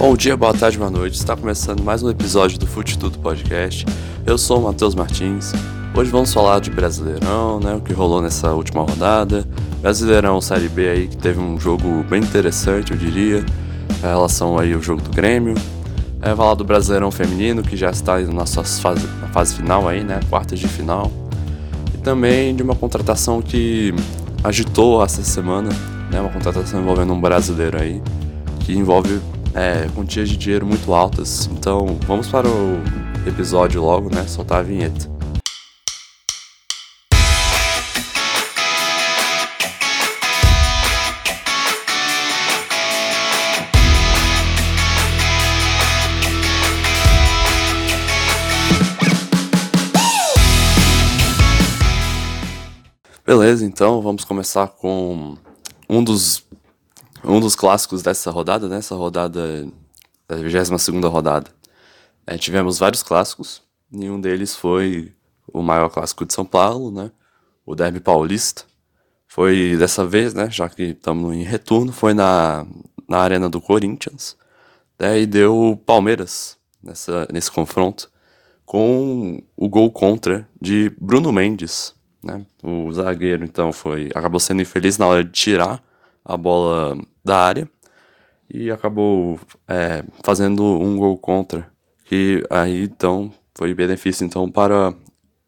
Bom dia, boa tarde, boa noite. Está começando mais um episódio do Fute Tudo Podcast. Eu sou o Matheus Martins. Hoje vamos falar de Brasileirão, né? O que rolou nessa última rodada. Brasileirão Série B aí que teve um jogo bem interessante, eu diria, em relação aí ao jogo do Grêmio. É falar do Brasileirão Feminino, que já está na nossa fase, na fase final aí, né? Quartas de final. E também de uma contratação que agitou essa semana, né? Uma contratação envolvendo um brasileiro aí, que envolve é, quantias de dinheiro muito altas. Então vamos para o episódio logo, né? Soltar a vinheta. Beleza, então vamos começar com um dos um dos clássicos dessa rodada, né? rodada, da 22 rodada. É, tivemos vários clássicos, nenhum deles foi o maior clássico de São Paulo, né? O Derby Paulista. Foi dessa vez, né? Já que estamos em retorno, foi na, na Arena do Corinthians. Né, e deu Palmeiras nessa, nesse confronto, com o gol contra de Bruno Mendes. Né? O zagueiro, então, foi acabou sendo infeliz na hora de tirar a bola da área e acabou é, fazendo um gol contra, que aí então foi benefício então para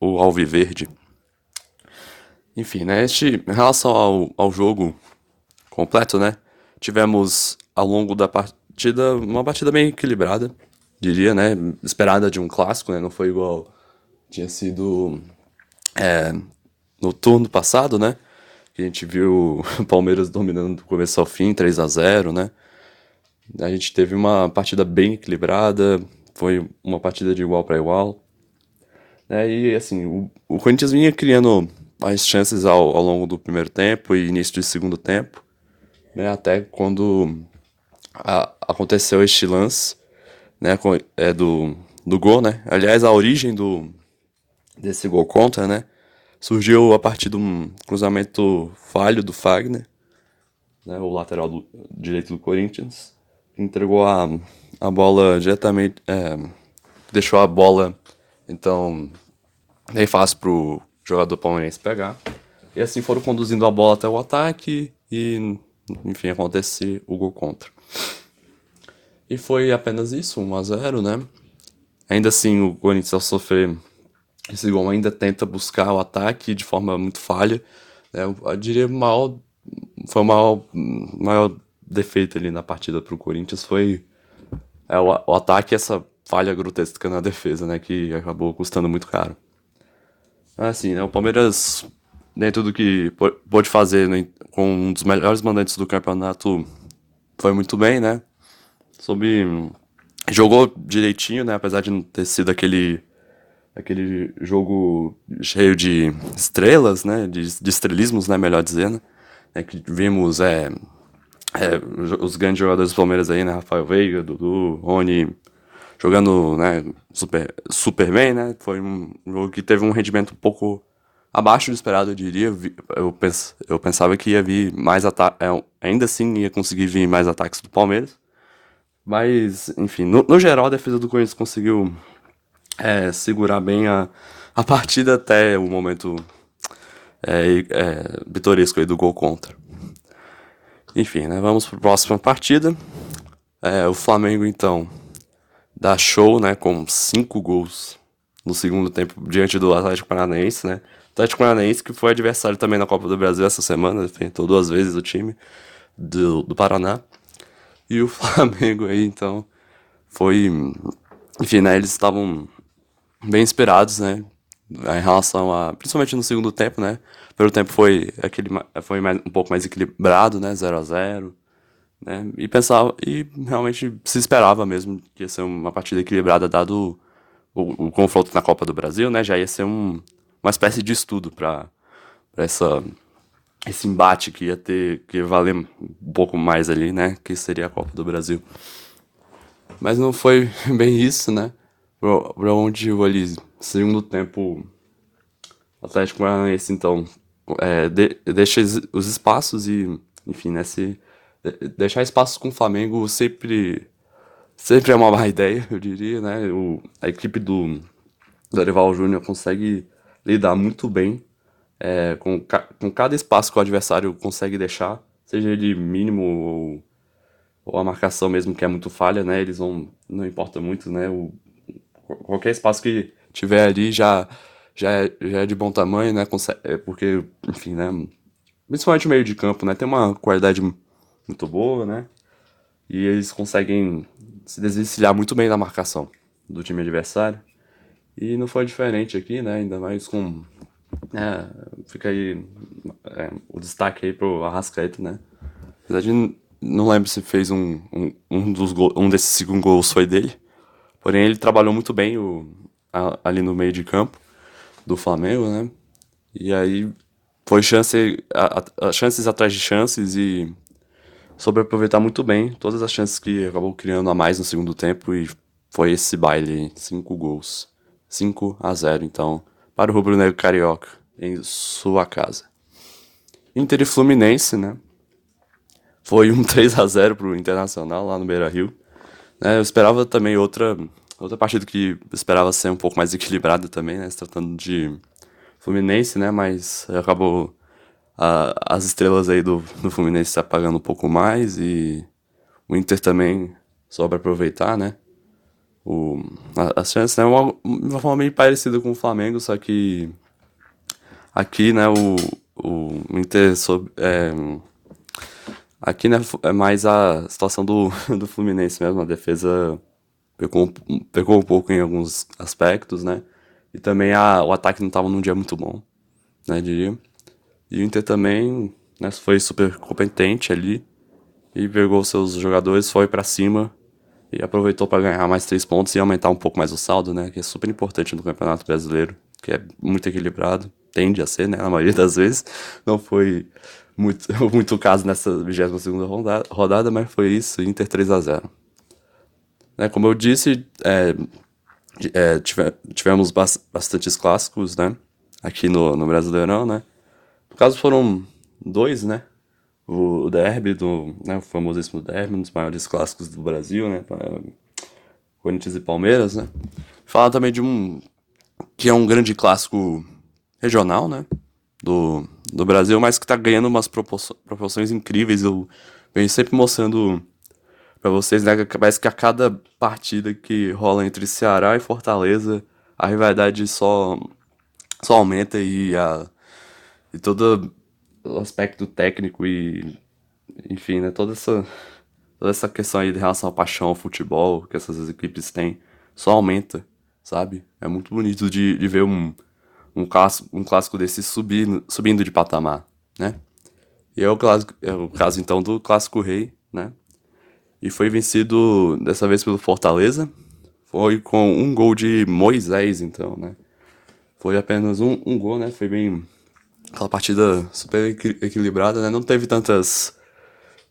o Alviverde. Enfim, né, este, em relação ao, ao jogo completo, né, tivemos ao longo da partida uma partida bem equilibrada, diria, né, esperada de um clássico, né, não foi igual tinha sido é, no turno passado, né, a gente viu o Palmeiras dominando do começo ao fim, 3 a 0 né? A gente teve uma partida bem equilibrada, foi uma partida de igual para igual. Né? E assim, o, o Corinthians vinha criando mais chances ao, ao longo do primeiro tempo e início do segundo tempo, né? Até quando a, aconteceu este lance, né? É do, do gol, né? Aliás, a origem do desse gol contra, né? Surgiu a partir de um cruzamento falho do Fagner, né, o lateral do, direito do Corinthians, entregou a, a bola diretamente, é, deixou a bola, então, bem fácil para o jogador palmeirense pegar. E assim foram conduzindo a bola até o ataque e, enfim, acontece o gol contra. E foi apenas isso, 1 a 0 né? Ainda assim, o Corinthians ao esse gol ainda tenta buscar o ataque de forma muito falha. Né? Eu diria maior, foi o maior, maior defeito ali na partida para o Corinthians foi é, o, o ataque essa falha grotesca na defesa, né? Que acabou custando muito caro. Assim, né? O Palmeiras, dentro do que pôde fazer né, com um dos melhores mandantes do campeonato, foi muito bem, né? Soube. Jogou direitinho, né? Apesar de não ter sido aquele aquele jogo cheio de estrelas, né, de, de estrelismos, né, melhor dizendo, né, que vimos é, é, os grandes jogadores do Palmeiras aí, né, Rafael Veiga, Dudu, Rony, jogando, né, super, super bem, né, foi um jogo que teve um rendimento um pouco abaixo do esperado, eu diria, eu, pens, eu pensava que ia vir mais ataques, é, ainda assim ia conseguir vir mais ataques do Palmeiras, mas, enfim, no, no geral a defesa do Corinthians conseguiu é, segurar bem a, a partida até o momento é, é, aí do gol contra. Enfim, né, vamos para a próxima partida. É, o Flamengo, então, dá show né, com cinco gols no segundo tempo diante do Atlético Paranaense. Né? Atlético Paranaense, que foi adversário também na Copa do Brasil essa semana, enfrentou duas vezes o time do, do Paraná. E o Flamengo aí, então, foi. Enfim, né, eles estavam bem esperados, né? Em relação a. Principalmente no segundo tempo, né? O primeiro tempo foi aquele foi mais, um pouco mais equilibrado, né? 0 a 0 né? E pensava. E realmente se esperava mesmo que ia ser uma partida equilibrada, dado o, o confronto na Copa do Brasil, né? Já ia ser um, uma espécie de estudo para essa esse embate que ia ter que ia valer um pouco mais ali, né, que seria a Copa do Brasil. Mas não foi bem isso, né? Para onde o ali, segundo tempo, o Atlético Paranaense, então, é, de, deixa os espaços e, enfim, né, se, deixar espaços com o Flamengo sempre sempre é uma má ideia, eu diria, né? O, a equipe do Dorival Júnior consegue lidar muito bem é, com, ca, com cada espaço que o adversário consegue deixar, seja ele mínimo ou, ou a marcação mesmo que é muito falha, né? Eles vão, não importa muito, né? O, qualquer espaço que tiver ali já já é, já é de bom tamanho, né? É porque, enfim, né? Principalmente o meio de campo, né? Tem uma qualidade muito boa, né? E eles conseguem se desvencilhar muito bem da marcação do time adversário. E não foi diferente aqui, né? Ainda mais com. É, fica aí é, o destaque aí pro Arrascaeta, né? Na verdade, não lembro se fez um, um, um, dos um desses cinco gols foi dele. Porém, ele trabalhou muito bem o, a, ali no meio de campo do Flamengo, né? E aí foi chance, a, a, chances atrás de chances e soube aproveitar muito bem todas as chances que acabou criando a mais no segundo tempo e foi esse baile, cinco gols, 5 a 0 então, para o Rubro Negro Carioca, em sua casa. Inter e Fluminense, né? Foi um 3 a 0 para o Internacional lá no Beira-Rio. Né, eu esperava também outra outra partida que esperava ser um pouco mais equilibrada também, né? Se tratando de Fluminense, né? Mas acabou a, as estrelas aí do, do Fluminense se apagando um pouco mais e o Inter também soube aproveitar, né? O, as chances, né? Uma, uma forma meio parecida com o Flamengo, só que aqui, né? O, o Inter soube, é, aqui, né? É mais a situação do, do Fluminense mesmo, a defesa pecou, pecou um pouco em alguns aspectos, né? E também a, o ataque não estava num dia muito bom, né, diria. E o Inter também né, foi super competente ali e pegou seus jogadores, foi para cima e aproveitou para ganhar mais três pontos e aumentar um pouco mais o saldo, né? Que é super importante no Campeonato Brasileiro, que é muito equilibrado, tende a ser, né? Na maioria das vezes. Não foi muito, muito caso nessa 22 rodada, rodada, mas foi isso, Inter 3 a 0 né, Como eu disse, é, é, tive, tivemos bastantes clássicos, né? Aqui no, no Brasileirão, né? No caso foram dois, né? O, o derby, do, né, o famosíssimo derby, um dos maiores clássicos do Brasil, né? Corinthians e Palmeiras, né? Fala também de um que é um grande clássico regional, né? Do, do Brasil, mas que tá ganhando umas proporções incríveis. Eu venho sempre mostrando para vocês, né? Parece que a cada partida que rola entre Ceará e Fortaleza, a rivalidade só, só aumenta e, a, e todo o aspecto técnico e, enfim, né? Toda essa, toda essa questão aí de relação à paixão ao futebol que essas equipes têm só aumenta, sabe? É muito bonito de, de ver um, um, clássico, um clássico desse subindo, subindo de patamar, né? E é o, clássico, é o caso, então, do Clássico Rei, né? e foi vencido dessa vez pelo Fortaleza. Foi com um gol de Moisés, então, né? Foi apenas um, um gol, né? Foi bem. Aquela partida super equilibrada, né? Não teve tantas.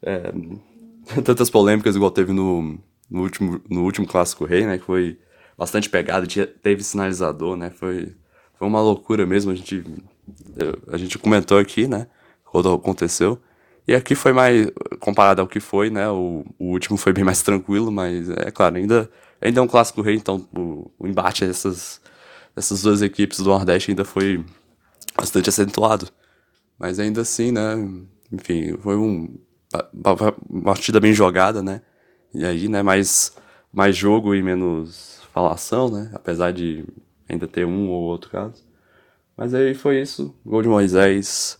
É, tantas polêmicas igual teve no, no, último, no último Clássico Rei, né? Que foi bastante pegado, teve sinalizador, né? Foi, foi uma loucura mesmo. A gente, a gente comentou aqui, né? Quando aconteceu. E aqui foi mais, comparado ao que foi, né? O, o último foi bem mais tranquilo, mas é claro, ainda, ainda é um clássico rei, então o, o embate dessas, dessas duas equipes do Nordeste ainda foi bastante acentuado. Mas ainda assim, né? Enfim, foi um, uma partida bem jogada, né? E aí, né? Mais, mais jogo e menos falação, né? Apesar de ainda ter um ou outro caso. Mas aí foi isso. Gol de Moisés.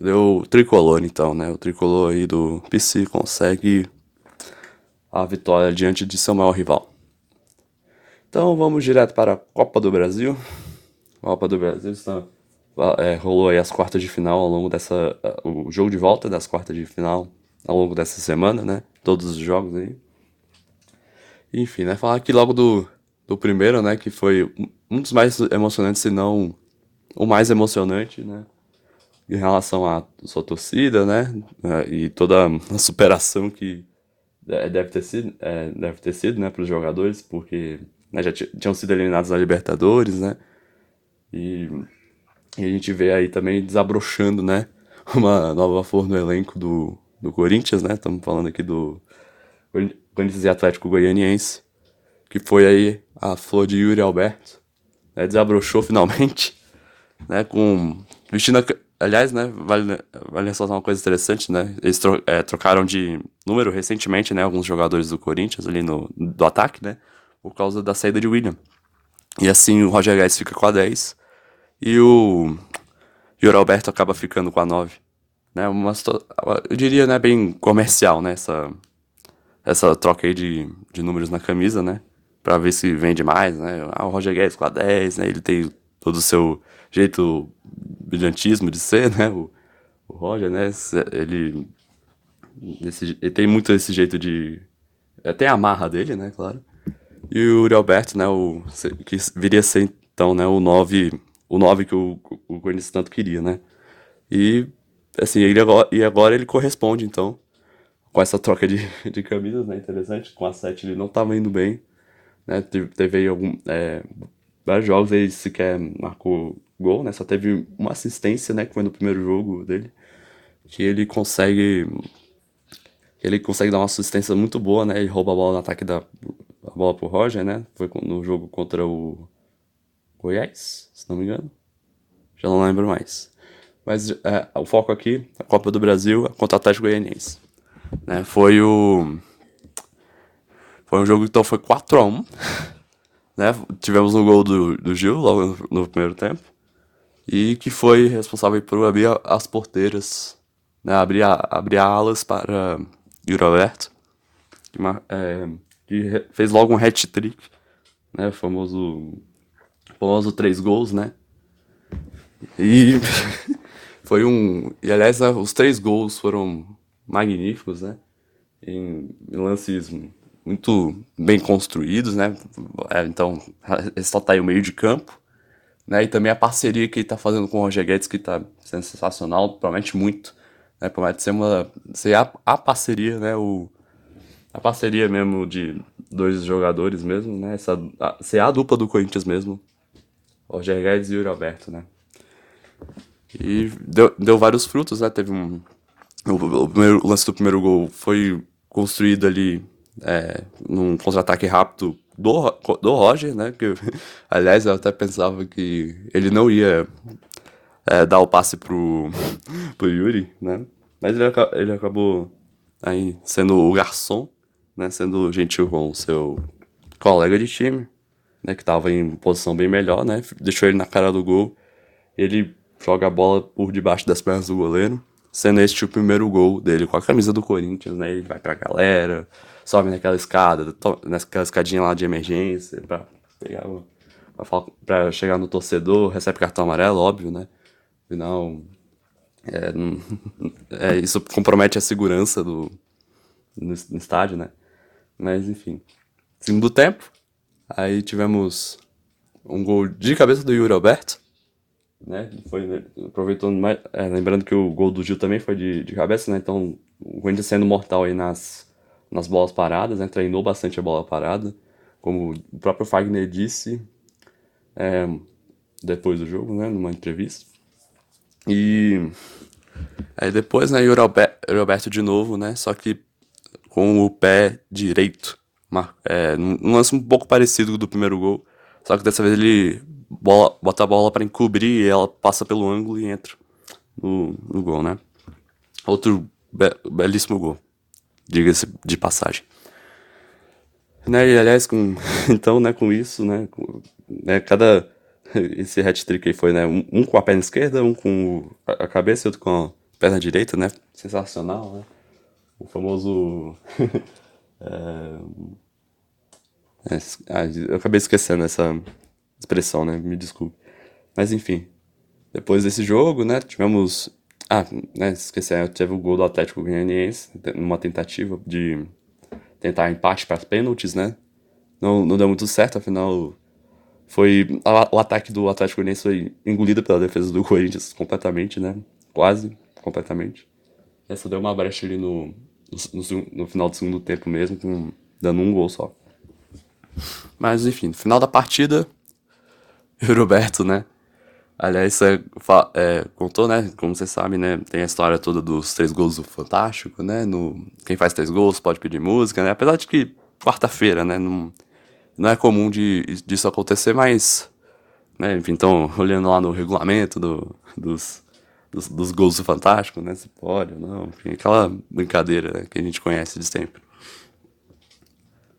Deu tricolor então, né? O tricolor aí do PC consegue a vitória diante de seu maior rival. Então vamos direto para a Copa do Brasil. Copa do Brasil está, é, rolou aí as quartas de final ao longo dessa. O jogo de volta das quartas de final ao longo dessa semana, né? Todos os jogos aí. Enfim, né? Falar aqui logo do, do primeiro, né? Que foi um dos mais emocionantes, se não o mais emocionante, né? em relação à sua torcida, né? É, e toda a superação que deve ter sido, é, deve ter sido, né, para os jogadores, porque né, já tinham sido eliminados na Libertadores, né? E, e, a gente vê aí também desabrochando, né? Uma nova flor no elenco do, do Corinthians, né? Estamos falando aqui do Corinthians e Atlético Goianiense, que foi aí a flor de Yuri Alberto, né, desabrochou finalmente, né, com vestindo a, aliás, né, vale, vale ressaltar uma coisa interessante, né, eles tro, é, trocaram de número recentemente, né, alguns jogadores do Corinthians ali no do ataque, né, por causa da saída de William. E assim o Roger Guedes fica com a 10 e o Yuri Alberto acaba ficando com a 9. Né, uma, eu diria, né, bem comercial, né, essa, essa troca aí de, de números na camisa, né, para ver se vende mais, né? Ah, o Roger Guedes com a 10, né? Ele tem todo o seu jeito brilhantismo de ser, né? O, o Roger, né? Ele, esse, ele tem muito esse jeito de... Tem a marra dele, né? Claro. E o Uri Alberto, né? O, que viria a ser, então, né? O 9, o 9 que o, o Corinthians tanto queria, né? E, assim, ele agora, e agora ele corresponde, então, com essa troca de, de camisas, né? Interessante. Com a 7 ele não estava indo bem né? Teve, algum, é, vários jogos ele sequer marcou gol, né? Só teve uma assistência, né? Que foi no primeiro jogo dele. Que ele consegue. Ele consegue dar uma assistência muito boa, né? Ele rouba a bola no ataque da a bola pro Roger, né? Foi no jogo contra o Goiás, se não me engano. Já não lembro mais. Mas é, o foco aqui, a Copa do Brasil contra o Atlético Goianiense. Né? Foi o foi um jogo que então foi 4x1. Né? Tivemos um gol do, do Gil logo no, no primeiro tempo. E que foi responsável por abrir as porteiras, né? abrir, a, abrir alas para Yuri Alberto. Que, é, que fez logo um hat-trick, né? Famoso, famoso três gols, né? E foi um. E aliás, os três gols foram magníficos, né? Em, em lances muito bem construídos, né? É, então, ressaltar aí o meio de campo, né? E também a parceria que ele tá fazendo com o Roger Guedes, que tá sendo sensacional, promete muito, né? Promete ser uma ser a, a parceria, né? O, a parceria mesmo de dois jogadores mesmo, né? Essa, a, ser a dupla do Corinthians mesmo, Roger Guedes e Yuri Alberto, né? E deu, deu vários frutos, né? Teve um. O, o, primeiro, o lance do primeiro gol foi construído ali é, num contra-ataque rápido do, do Roger, né? Que, aliás, eu até pensava que ele não ia é, dar o passe pro, pro Yuri, né? Mas ele, ele acabou aí sendo o garçom, né? Sendo gentil com o seu colega de time, né? Que estava em posição bem melhor, né? Deixou ele na cara do gol. Ele joga a bola por debaixo das pernas do goleiro, sendo este o primeiro gol dele com a camisa do Corinthians, né? Ele vai pra galera, sobe naquela escada, naquela escadinha lá de emergência, pra pegar pra, pra chegar no torcedor, recebe cartão amarelo, óbvio, né? Afinal, é, é, isso compromete a segurança do, no, no, estádio, né? Mas enfim. Segundo tempo, aí tivemos um gol de cabeça do Yuri Alberto, né? Foi, né, aproveitando mais, é, lembrando que o gol do Gil também foi de, de cabeça, né? Então o Corinthians sendo mortal aí nas nas bolas paradas, né? treinou bastante a bola parada, como o próprio Fagner disse é, depois do jogo, né? numa entrevista. E aí depois, né, o Roberto de novo, né? Só que com o pé direito. É, um lance um pouco parecido do primeiro gol. Só que dessa vez ele bola, bota a bola para encobrir e ela passa pelo ângulo e entra no, no gol, né? Outro be belíssimo gol diga-se de passagem. Né, e aliás, com, então, né, com isso, né, com, né cada, esse hat-trick aí foi, né, um, um, com a perna esquerda, um com a cabeça e outro com a perna direita, né, sensacional, né, o famoso, é, é, eu acabei esquecendo essa expressão, né, me desculpe, mas enfim, depois desse jogo, né, tivemos ah, né, esqueci, teve o gol do Atlético Goianiense, numa tentativa de tentar empate para pênaltis, né? Não, não deu muito certo, afinal foi o ataque do Atlético Goianiense foi engolido pela defesa do Corinthians completamente, né? Quase completamente. Essa deu uma brecha ali no, no, no final do segundo tempo mesmo, com, dando um gol só. Mas enfim, no final da partida, o Roberto, né? Aliás, você é, contou, né? Como você sabe, né? Tem a história toda dos três gols do Fantástico, né? No, quem faz três gols pode pedir música, né? Apesar de que quarta-feira, né? Não, não é comum de, disso acontecer, mas. Né? Enfim, então, olhando lá no regulamento do, dos, dos, dos gols do Fantástico, né? Se pode ou não. Enfim, aquela brincadeira né, que a gente conhece de sempre.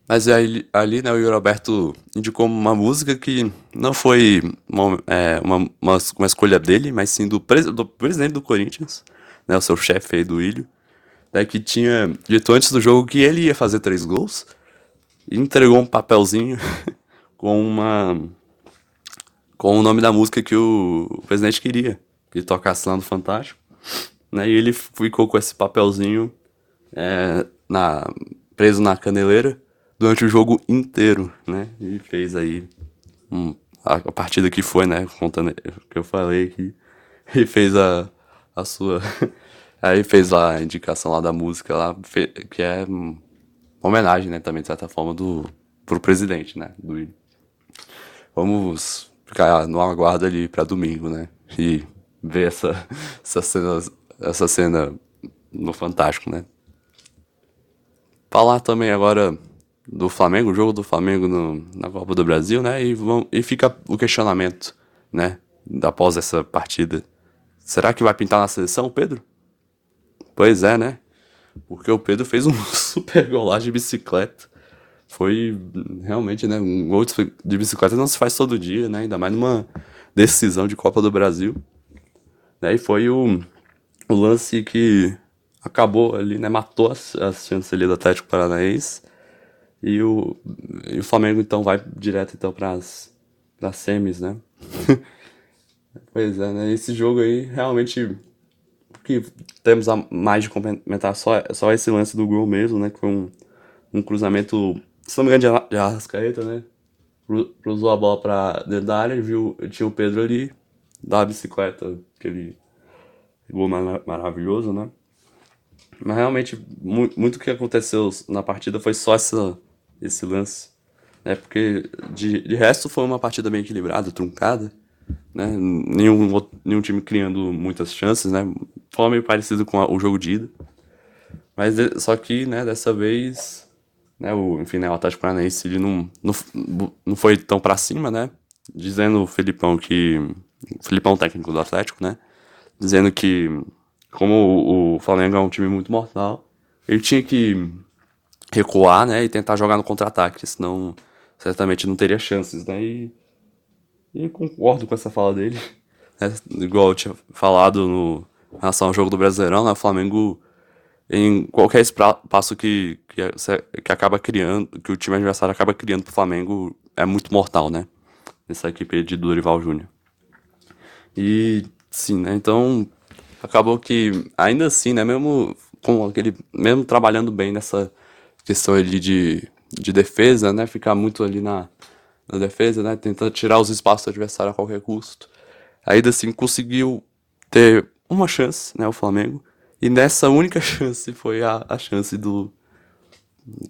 Mas aí, ali, né, o Yuri Alberto indicou uma música que não foi uma, é, uma, uma, uma escolha dele, mas sim do, pres, do presidente do Corinthians, né, o seu chefe aí do Ilho, né, que tinha dito antes do jogo que ele ia fazer três gols e entregou um papelzinho com uma com o nome da música que o, presidente queria que tocasse lá no Fantástico, né, e ele ficou com esse papelzinho é, na, preso na caneleira durante o jogo inteiro, né? E fez aí um, a, a, partida que foi, né? Contando que eu falei que e fez a, a sua. aí fez a indicação lá da música lá, que é uma homenagem, né? Também, de certa forma, do, pro presidente, né? Do, vamos ficar no aguardo ali para domingo, né? E ver essa, essa, cena, essa cena no Fantástico, né? Falar também agora do Flamengo, o jogo do Flamengo no, na Copa do Brasil, né? E, vão, e fica o questionamento, né? Após essa partida. Será que vai pintar na seleção, Pedro? Pois é, né? Porque o Pedro fez um super golagem de bicicleta. Foi realmente, né? Um gol de bicicleta não se faz todo dia, né? Ainda mais numa decisão de Copa do Brasil. Né? E foi o, o lance que acabou ali, né? Matou as, as chances ali do Atlético Paranaense. E o, e o Flamengo então vai direto então para as semis, né? pois é, né? Esse jogo aí realmente que temos a mais de comentar só, só esse lance do gol mesmo, né? Que foi um, um cruzamento, se não me engano, de Arrascaeta, né? Cruzou a bola para dentro área, viu, tinha o Pedro ali, da bicicleta, aquele gol mar maravilhoso, né? Mas realmente, muito, muito que aconteceu na partida foi só essa, esse lance. Né? Porque de, de resto foi uma partida bem equilibrada, truncada. Né? Nenhum, nenhum time criando muitas chances, né? Foi meio parecido com a, o jogo de ida. Mas só que, né, dessa vez, né, o, enfim, né, o Atlético Paranaense ele não, não, não foi tão para cima, né? Dizendo o Felipão que. O Felipão, técnico do Atlético, né? Dizendo que, como o, o Flamengo é um time muito mortal, ele tinha que recuar, né, e tentar jogar no contra-ataque, senão certamente não teria chances, né, e, e concordo com essa fala dele, né, igual eu tinha falado no em relação ao jogo do Brasileirão, né, o Flamengo em qualquer espaço que, que, que acaba criando, que o time adversário acaba criando pro Flamengo é muito mortal, né, essa equipe de Dorival Júnior. E sim, né, então acabou que ainda assim, né, mesmo com aquele, mesmo trabalhando bem nessa questão ali de, de defesa, né? Ficar muito ali na, na defesa, né? Tentando tirar os espaços do adversário a qualquer custo. Ainda assim conseguiu ter uma chance, né? O Flamengo. E nessa única chance foi a, a chance do.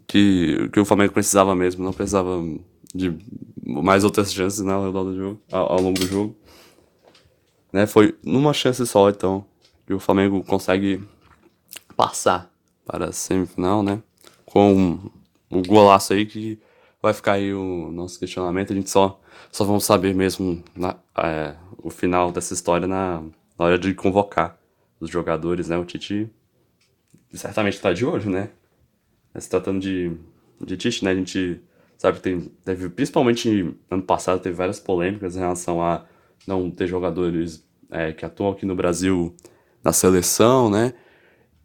Que, que o Flamengo precisava mesmo, não precisava de mais outras chances né, ao, do jogo, ao, ao longo do jogo. Né, foi numa chance só, então, que o Flamengo consegue passar para a semifinal, né? Com o golaço aí que vai ficar aí o nosso questionamento. A gente só, só vamos saber mesmo na, é, o final dessa história na, na hora de convocar os jogadores, né? O Tite certamente está de olho, né? Se tratando de, de Tite, né? A gente sabe que tem, teve, principalmente ano passado, teve várias polêmicas em relação a não ter jogadores é, que atuam aqui no Brasil na seleção, né?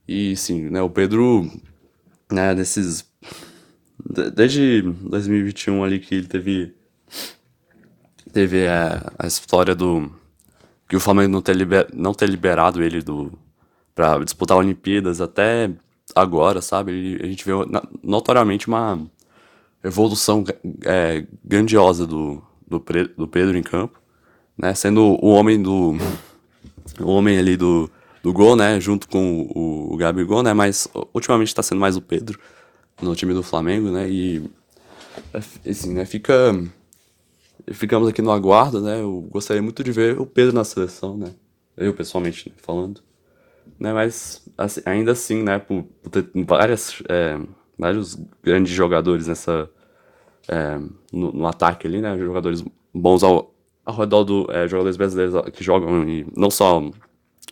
E sim, né? O Pedro né, desses desde 2021 ali que ele teve teve a, a história do que o Flamengo não ter, liber, não ter liberado ele do para disputar Olimpíadas até agora, sabe? Ele, a gente vê notoriamente uma evolução é, grandiosa do, do, do Pedro em campo, né? Sendo o homem do o homem ali do do gol, né? Junto com o, o Gabigol, né? Mas ultimamente está sendo mais o Pedro no time do Flamengo, né? E assim, né? Fica ficamos aqui no aguardo, né? Eu gostaria muito de ver o Pedro na seleção, né? Eu pessoalmente falando. Né? Mas assim, ainda assim, né? Por, por ter várias, é, vários grandes jogadores nessa é, no, no, ataque ali, né? Jogadores bons ao, ao redor do é, jogadores brasileiros que jogam e não só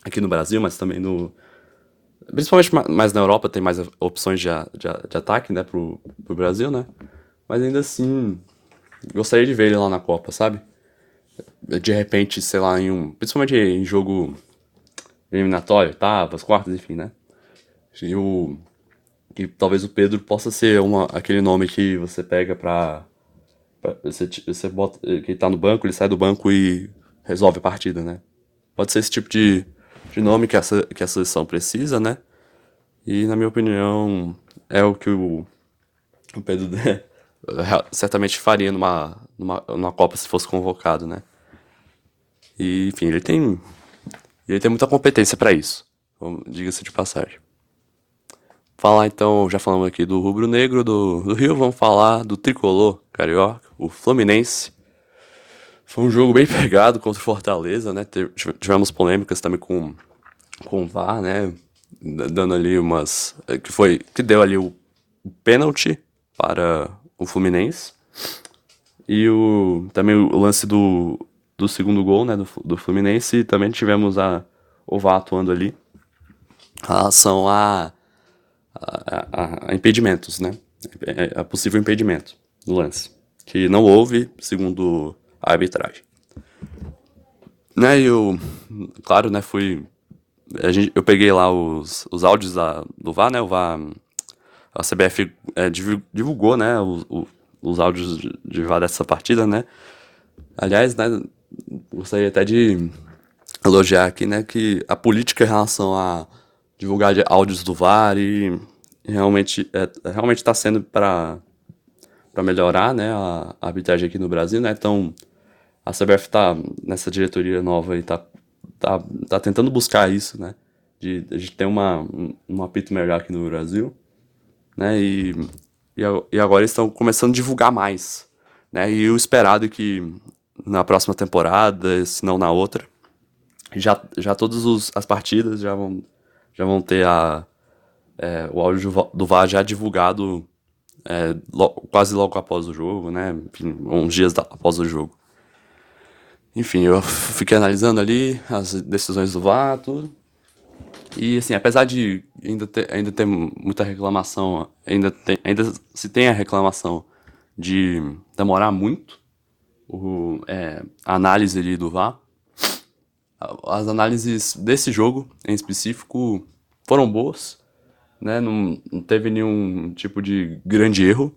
aqui no Brasil, mas também no principalmente mais na Europa tem mais opções de, de, de ataque, né? Pro, pro Brasil, né? Mas ainda assim gostaria de ver ele lá na Copa, sabe? De repente, sei lá, em um. Principalmente em jogo eliminatório, oitavas, quartas, enfim, né? E o. E talvez o Pedro possa ser uma, aquele nome que você pega pra. pra você, você bota. Que tá no banco, ele sai do banco e resolve a partida, né? Pode ser esse tipo de, de nome que a, que a seleção precisa, né? E na minha opinião, é o que o, o Pedro certamente faria numa, numa, numa Copa se fosse convocado, né? E, enfim, ele tem. Ele tem muita competência para isso. Diga-se de passagem. Falar então, já falamos aqui do Rubro Negro do, do Rio, vamos falar do Tricolor Carioca, o Fluminense. Foi um jogo bem pegado contra o Fortaleza, né? Tivemos polêmicas também com, com o VAR, né? Dando ali umas. Que foi. Que deu ali o, pênalti para o Fluminense. E o, também o lance do, do segundo gol, né, do, do Fluminense. E também tivemos a, o VAR atuando ali. Em relação a, a, a, a impedimentos, né? A possível impedimento do lance. Que não houve, segundo a arbitragem. Né, eu, claro, né, fui... Gente, eu peguei lá os, os áudios da, do VAR, né, o VAR a CBF é, divulgou, né, os, os áudios de, de dessa partida, né. Aliás, né, gostaria até de elogiar aqui, né, que a política em relação a divulgar áudios do VAR e realmente é, realmente está sendo para para melhorar, né, a, a arbitragem aqui no Brasil, né. Então a CBF está nessa diretoria nova e tá, tá, tá tentando buscar isso, né, de, de ter uma um, apito melhor aqui no Brasil né? E, e, e agora estão começando a divulgar mais, né? E o esperado é que na próxima temporada, se não na outra, já, já todas as partidas já vão, já vão ter a, é, o áudio do VAR já divulgado é, lo, quase logo após o jogo, né? Enfim, uns dias da, após o jogo. Enfim, eu fiquei analisando ali as decisões do VAR, tudo. E assim, apesar de ainda ter, ainda ter muita reclamação, ainda, tem, ainda se tem a reclamação de demorar muito o, é, a análise ali do VAR, as análises desse jogo em específico foram boas, né? Não, não teve nenhum tipo de grande erro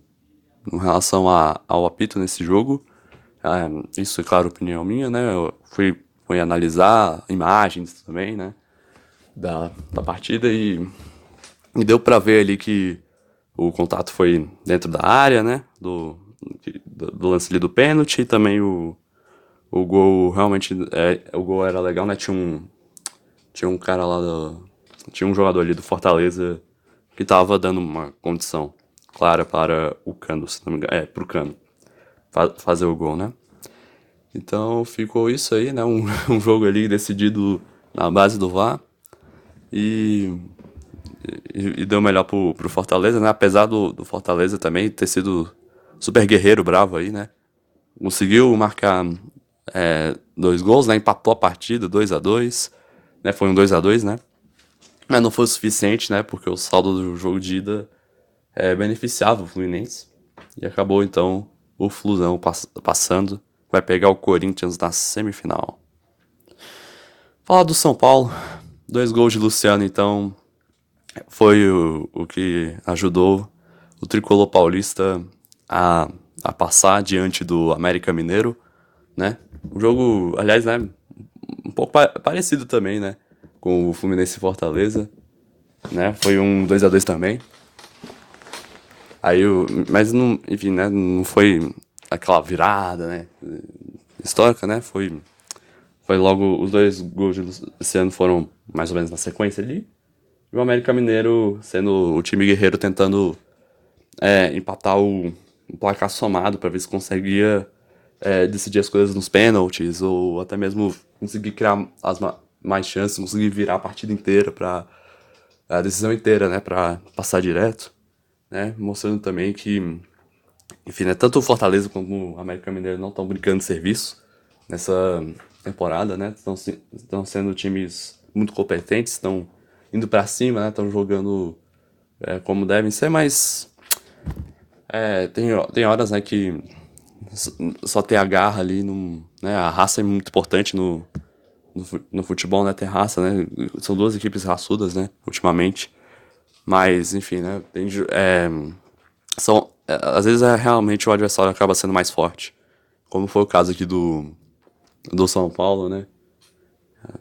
em relação a, ao apito nesse jogo. É, isso é claro, opinião minha, né? Eu fui, fui analisar imagens também, né? da, da partida e, e deu para ver ali que o contato foi dentro da área, né? Do, do, do lance ali do pênalti e também o, o gol realmente é, o gol era legal, né? Tinha um tinha um cara lá do, tinha um jogador ali do Fortaleza que tava dando uma condição clara para o Cano, se não me engano, é, pro Cano fa fazer o gol, né? Então ficou isso aí, né? Um, um jogo ali decidido na base do VAR e, e, e deu melhor pro, pro Fortaleza, né? Apesar do, do Fortaleza também ter sido super guerreiro, bravo aí, né? Conseguiu marcar é, dois gols, né? Empatou a partida, 2 a 2 né? Foi um 2 a 2 né? Mas não foi o suficiente, né? Porque o saldo do jogo de ida é, beneficiava o Fluminense. E acabou, então, o Flusão pass passando. Vai pegar o Corinthians na semifinal. Falar do São Paulo. Dois gols de Luciano, então, foi o, o que ajudou o tricolor paulista a, a passar diante do América Mineiro, né? Um jogo, aliás, né, um pouco pa parecido também, né, com o Fluminense Fortaleza, né? Foi um 2 a 2 também. Aí o, mas não, enfim, né, não foi aquela virada, né, histórica, né? Foi foi logo os dois gols desse ano foram mais ou menos na sequência ali. E o América Mineiro sendo o time guerreiro tentando é, empatar o, o placar somado para ver se conseguia é, decidir as coisas nos pênaltis, ou até mesmo conseguir criar as ma mais chances, conseguir virar a partida inteira para a decisão inteira, né, para passar direto, né, mostrando também que, enfim, né, tanto o Fortaleza como o América Mineiro não estão brincando de serviço nessa temporada, né, estão sendo times muito competentes, estão indo para cima, né, estão jogando é, como devem ser, mas é, tem, tem horas, né, que só ter a garra ali, no, né, a raça é muito importante no, no, no, futebol, né, ter raça, né, são duas equipes raçudas, né, ultimamente, mas, enfim, né, tem, é, são, é, às vezes é, realmente o adversário acaba sendo mais forte, como foi o caso aqui do, do São Paulo, né,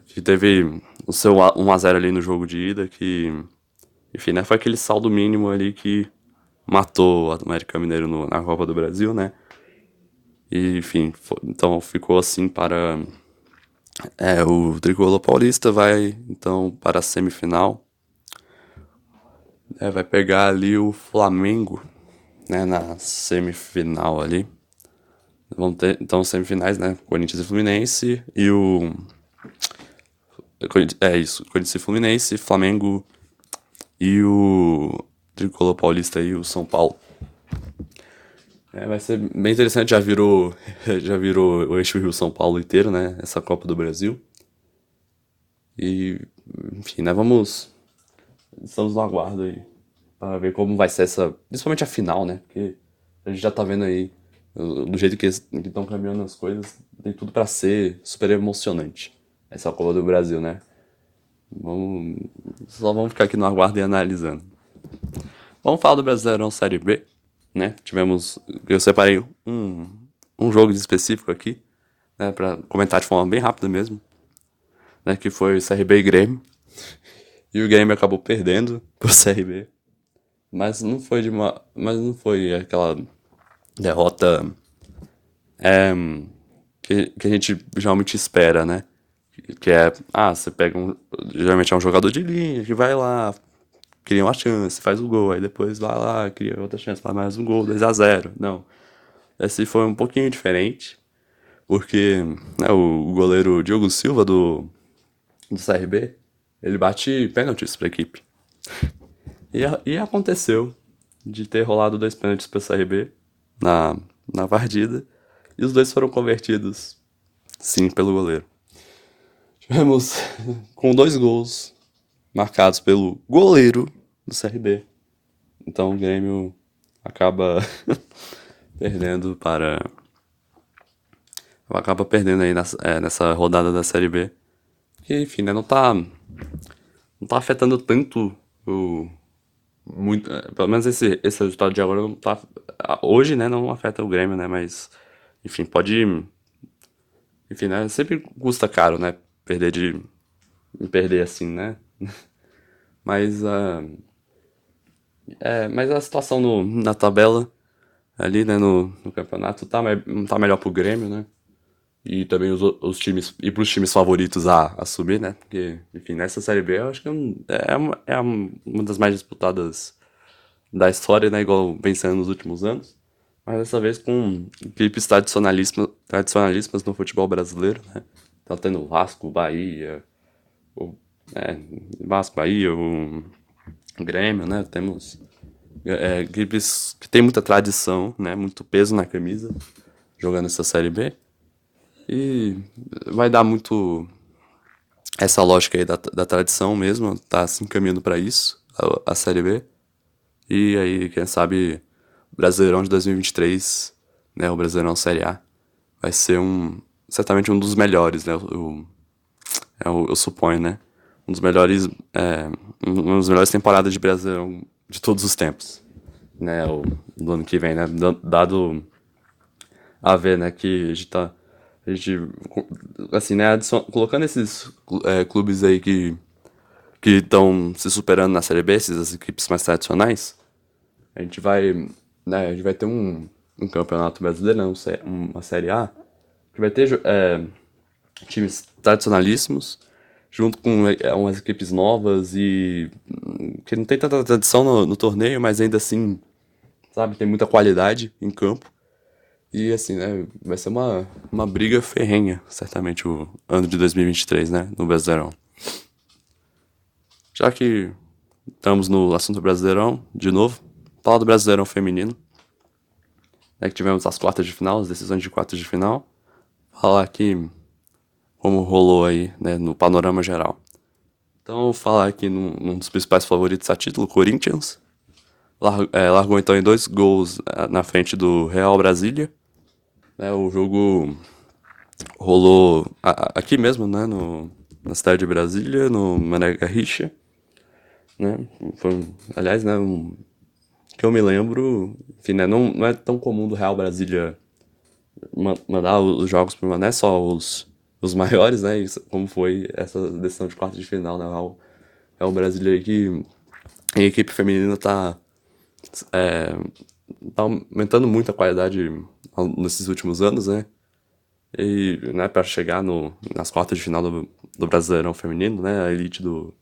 que teve o seu 1x0 ali no jogo de ida, que, enfim, né, foi aquele saldo mínimo ali que matou o América Mineiro no, na Copa do Brasil, né, e, enfim, foi, então ficou assim para. É, o Tricolor Paulista vai então para a semifinal. É, vai pegar ali o Flamengo, né, na semifinal ali. Vão ter, então, semifinais, né, Corinthians e Fluminense e o... É isso, Corinthians e Fluminense, Flamengo e o Tricolor Paulista e o São Paulo. É, vai ser bem interessante, já virou, já virou o eixo Rio-São Paulo inteiro, né? Essa Copa do Brasil. E, enfim, né? Vamos. Estamos no aguardo aí. Para ver como vai ser essa. Principalmente a final, né? Porque a gente já tá vendo aí. Do jeito que estão caminhando as coisas, tem tudo para ser super emocionante. Essa Copa do Brasil, né? Vamos. Só vamos ficar aqui no aguardo e analisando. Vamos falar do Brasileirão Série B né? Tivemos, eu separei um, um jogo específico aqui, né, para comentar de forma bem rápida mesmo, né, que foi CRB e Grêmio. E o Grêmio acabou perdendo pro CRB. Mas não foi de uma, mas não foi aquela derrota é, que, que a gente geralmente espera, né? Que é, ah, você pega um, geralmente é um jogador de linha que vai lá, cria uma chance, faz o gol, aí depois vai lá, cria outra chance, faz mais um gol, 2 a 0 Não. Esse foi um pouquinho diferente, porque né, o goleiro Diogo Silva do, do CRB, ele bate pênaltis pra equipe. E, e aconteceu de ter rolado dois pênaltis pro CRB na, na partida, e os dois foram convertidos, sim, pelo goleiro. Tivemos com dois gols marcados pelo goleiro do CRB. Então o Grêmio acaba perdendo para. Acaba perdendo aí nessa, é, nessa rodada da Série B. Que, enfim, né, não tá. Não tá afetando tanto o. Muito, é, pelo menos esse, esse resultado de agora não tá. Hoje, né, não afeta o Grêmio, né? Mas. Enfim, pode. Enfim, né? Sempre custa caro, né? Perder de. Perder assim, né? Mas. Uh, é, mas a situação no, na tabela, ali, né, no, no campeonato, tá, tá melhor pro Grêmio, né? E também os, os times, e pros times favoritos a, a subir, né? Porque, enfim, nessa Série B eu acho que é, é, uma, é uma das mais disputadas da história, né? Igual vem sendo nos últimos anos. Mas dessa vez com equipes tradicionalíssimas, tradicionalíssimas no futebol brasileiro, né? Tá tendo Vasco, Bahia, o, é, Vasco, Bahia, o Grêmio, né? Temos é, equipes que tem muita tradição, né? Muito peso na camisa, jogando essa Série B. E vai dar muito essa lógica aí da, da tradição mesmo, tá se encaminhando para isso, a, a, Série B. E aí, quem sabe, Brasileirão de 2023, né? O Brasileirão Série A, vai ser um, certamente um dos melhores, né? Eu, eu, eu, eu suponho, né? um dos melhores, é, uma das melhores temporadas de Brasil de todos os tempos, né, o, do ano que vem, né, dado a ver, né, que a gente tá, a gente, assim, né, colocando esses é, clubes aí que que estão se superando na Série B, essas equipes mais tradicionais, a gente vai, né, a gente vai ter um, um campeonato brasileiro, né, uma Série A, que vai ter é, times tradicionalíssimos, junto com é, umas equipes novas e hum, que não tem tanta tradição no, no, torneio, mas ainda assim, sabe, tem muita qualidade em campo. E assim, né, vai ser uma, uma briga ferrenha, certamente, o ano de 2023, né, no Brasileirão. Já que estamos no assunto Brasileirão, de novo, falar do Brasileirão feminino, né, que tivemos as quartas de final, as decisões de quartas de final, falar aqui como rolou aí, né, no panorama geral. Então, falar aqui num, num dos principais favoritos a título, Corinthians, largou, é, largou então em dois gols é, na frente do Real Brasília, né, o jogo rolou aqui mesmo, né, no, na cidade de Brasília, no Mané Garrincha, né, foi, aliás, né, um, que eu me lembro, enfim, né, não, não é tão comum do Real Brasília mandar os jogos para Mané, só os, os maiores, né, como foi essa decisão de quarto de final, né, o Real Brasília que a equipe feminina tá, é, tá aumentando muito a qualidade nesses últimos anos, né? E, né, para chegar no, nas quartas de final do, do Brasileirão Feminino, né? A elite do,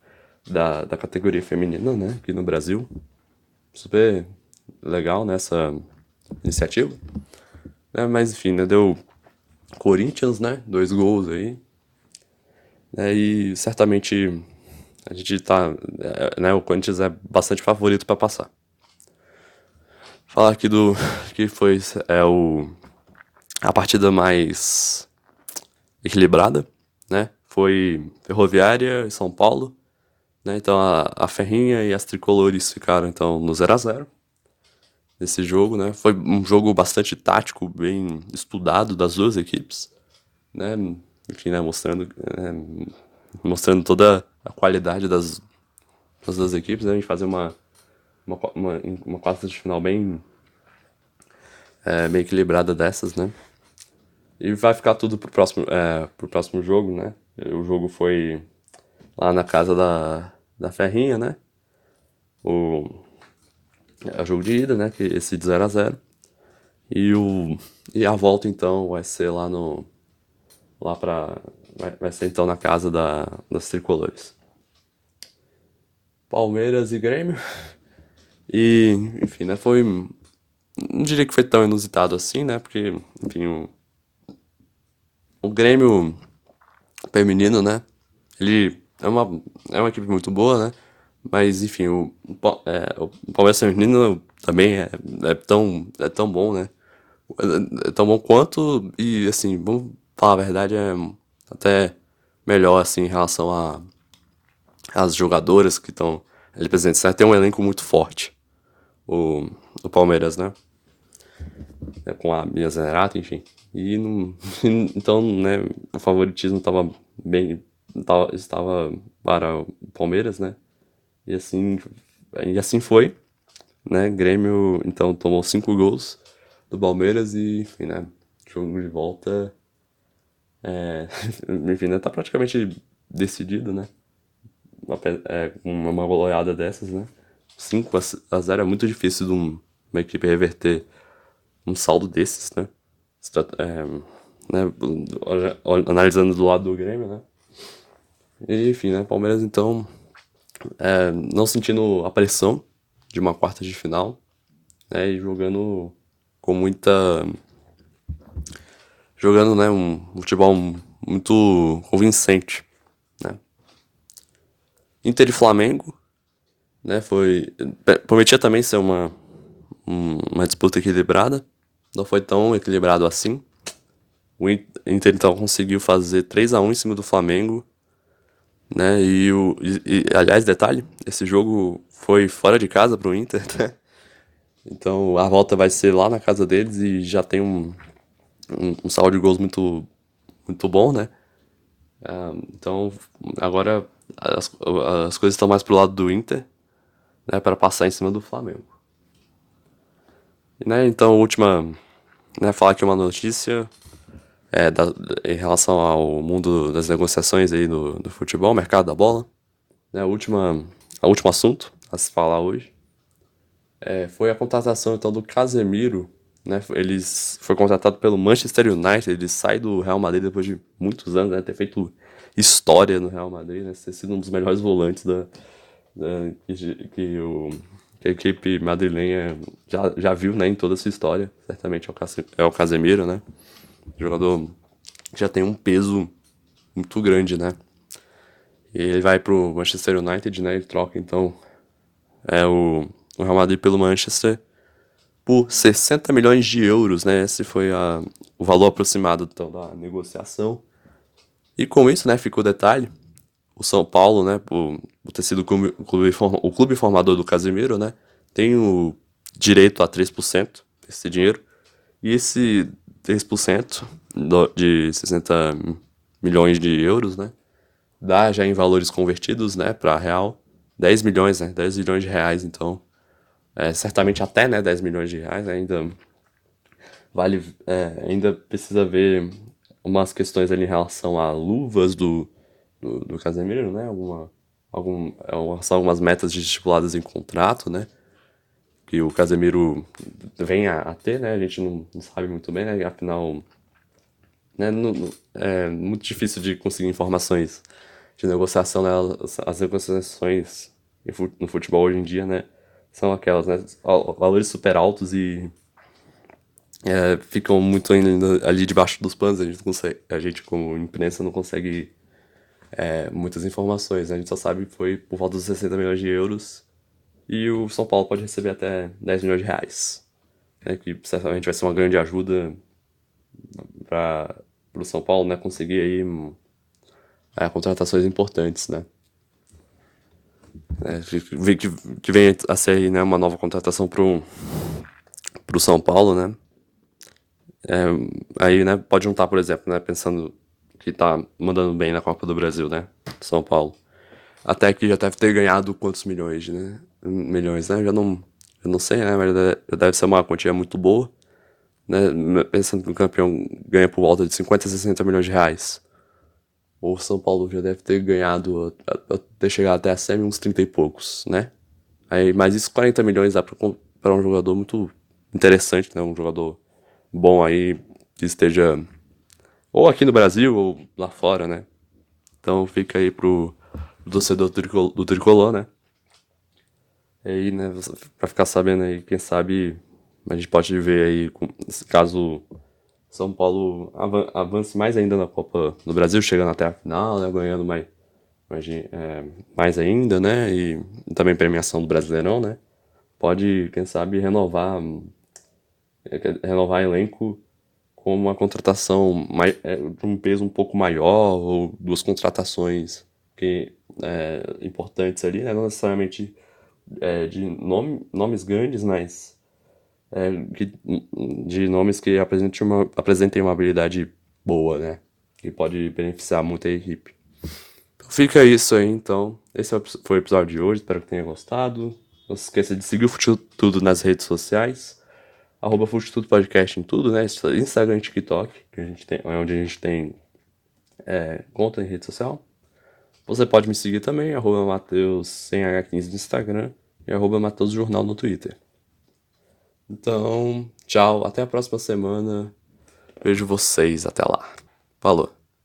da, da categoria feminina, né? Aqui no Brasil. Super legal nessa né, iniciativa. Né, mas enfim, né? Deu Corinthians, né? Dois gols aí. Né, e certamente a gente tá. É, né, o Corinthians é bastante favorito para passar falar aqui do que foi é o a partida mais equilibrada, né? Foi Ferroviária e São Paulo, né? Então a, a Ferrinha e as tricolores ficaram então no 0 a 0 nesse jogo, né? Foi um jogo bastante tático, bem estudado das duas equipes, né? Enfim, né? mostrando né? mostrando toda a qualidade das, das duas equipes, né? A gente fazer uma uma, uma, uma quarta de final bem, é, bem equilibrada dessas, né? E vai ficar tudo pro próximo, é, pro próximo jogo, né? O jogo foi lá na casa da, da Ferrinha, né? O, é o jogo de ida, né? Que esse de 0 a 0 E, o, e a volta, então, vai ser lá no... Lá pra... Vai, vai ser, então, na casa da, das tricolores. Palmeiras e Grêmio. E, enfim, né, foi. Não diria que foi tão inusitado assim, né? Porque, enfim, o, o Grêmio feminino, né? Ele é uma, é uma equipe muito boa, né? Mas, enfim, o, é, o Palmeiras feminino também é, é, tão, é tão bom, né? É, é tão bom quanto, e, assim, vamos falar a verdade, é até melhor, assim, em relação a as jogadoras que estão ali presentes. Né? Tem um elenco muito forte o, o Palmeiras, né? É, com a Bia Zenerato, enfim. E não, então, né, o favoritismo estava bem tava, estava para o Palmeiras, né? E assim, e assim foi, né? Grêmio então tomou cinco gols do Palmeiras e, enfim, né, jogo de volta é, enfim, né, tá praticamente decidido, né? Uma, é, uma goleada dessas, né? 5 a 0 é muito difícil de uma equipe reverter um saldo desses, né? É, né? Analisando do lado do Grêmio, né? E, enfim, né? Palmeiras, então, é, não sentindo a pressão de uma quarta de final, né? E jogando com muita. Jogando, né? Um futebol muito convincente, né? Inter e Flamengo, né? Foi prometia também ser uma uma disputa equilibrada, não foi tão equilibrado assim. O Inter então conseguiu fazer 3 a 1 em cima do Flamengo, né? E o e, e, aliás, detalhe, esse jogo foi fora de casa pro Inter, né? Então a volta vai ser lá na casa deles e já tem um, um, um saldo de gols muito, muito bom, né? Uh, então agora as, as coisas estão mais pro lado do Inter né, para passar em cima do Flamengo. E, né, então, última, né, falar aqui uma notícia é, da, em relação ao mundo das negociações aí do, do futebol, mercado da bola. Né, a última, a último assunto a se falar hoje é, foi a contratação então do Casemiro. Né, ele foi contratado pelo Manchester United, ele sai do Real Madrid depois de muitos anos, né, ter feito história no Real Madrid, né, ter sido um dos melhores volantes da, né, que, que, o, que a equipe madrilenha já, já viu né, em toda essa história. Certamente é o, é o Casemiro, né? jogador já tem um peso muito grande, né? E ele vai pro Manchester United, né? Ele troca então é o, o Real Madrid pelo Manchester por 60 milhões de euros, né? Esse foi a, o valor aproximado então, da negociação. E com isso, né, ficou o detalhe. O São Paulo, né, por, por ter sido o clube, o clube, formador do Casemiro, né, tem o direito a 3% desse dinheiro. E esse 3% do, de 60 milhões de euros, né, dá já em valores convertidos, né, para real, 10 milhões, né, 10 milhões de reais, então, é, certamente até, né, 10 milhões de reais ainda vale, é, ainda precisa ver umas questões ali em relação a luvas do, do, do Casemiro, né, alguma, algum, algumas metas estipuladas em contrato, né, que o Casemiro vem a, a ter, né, a gente não, não sabe muito bem, né, afinal, né, não, é muito difícil de conseguir informações de negociação, né? As, as negociações no futebol hoje em dia, né? São aquelas, né? Valores super altos e é, ficam muito ali debaixo dos panos. A gente, consegue, a gente como imprensa, não consegue é, muitas informações. Né? A gente só sabe que foi por volta dos 60 milhões de euros e o São Paulo pode receber até 10 milhões de reais. Né? Que certamente vai ser uma grande ajuda para o São Paulo né? conseguir aí é, contratações importantes, né? É, que, que vem a ser né, uma nova contratação pro, pro São Paulo, né? É, aí, né, pode juntar, por exemplo, né, pensando que tá mandando bem na Copa do Brasil, né? São Paulo. Até que já deve ter ganhado quantos milhões, né? Milhões, né? Já não, eu não sei, né? Mas deve ser uma quantia muito boa. Né? Pensando que o campeão ganha por volta de 50 a 60 milhões de reais o São Paulo já deve ter ganhado, ter chegado até a semi uns 30 e poucos, né? Aí, mas isso 40 milhões dá para um jogador muito interessante, né? Um jogador bom aí, que esteja ou aqui no Brasil ou lá fora, né? Então fica aí pro, torcedor do, do tricolor, né? E aí, né, pra ficar sabendo aí, quem sabe a gente pode ver aí, caso são Paulo avance mais ainda na Copa do Brasil, chegando até a final, né, ganhando mais, mais, é, mais ainda, né, e também premiação do Brasileirão, né, pode, quem sabe, renovar, é, renovar elenco uma contratação é, de um peso um pouco maior, ou duas contratações que, é, importantes ali, né, não necessariamente é, de nome, nomes grandes, mas é, que, de nomes que apresentem uma, apresentem uma habilidade boa, né? Que pode beneficiar muito a equipe. Então fica isso aí, então. Esse foi o episódio de hoje, espero que tenha gostado. Não se esqueça de seguir o Futudo nas redes sociais. Arroba Futudo Podcast em tudo, né? Instagram e TikTok, que a gente tem, é onde a gente tem é, conta em rede social. Você pode me seguir também, arroba Mateus sem H15 no Instagram e arroba Mateus Jornal no Twitter. Então, tchau, até a próxima semana. Vejo vocês até lá. Falou.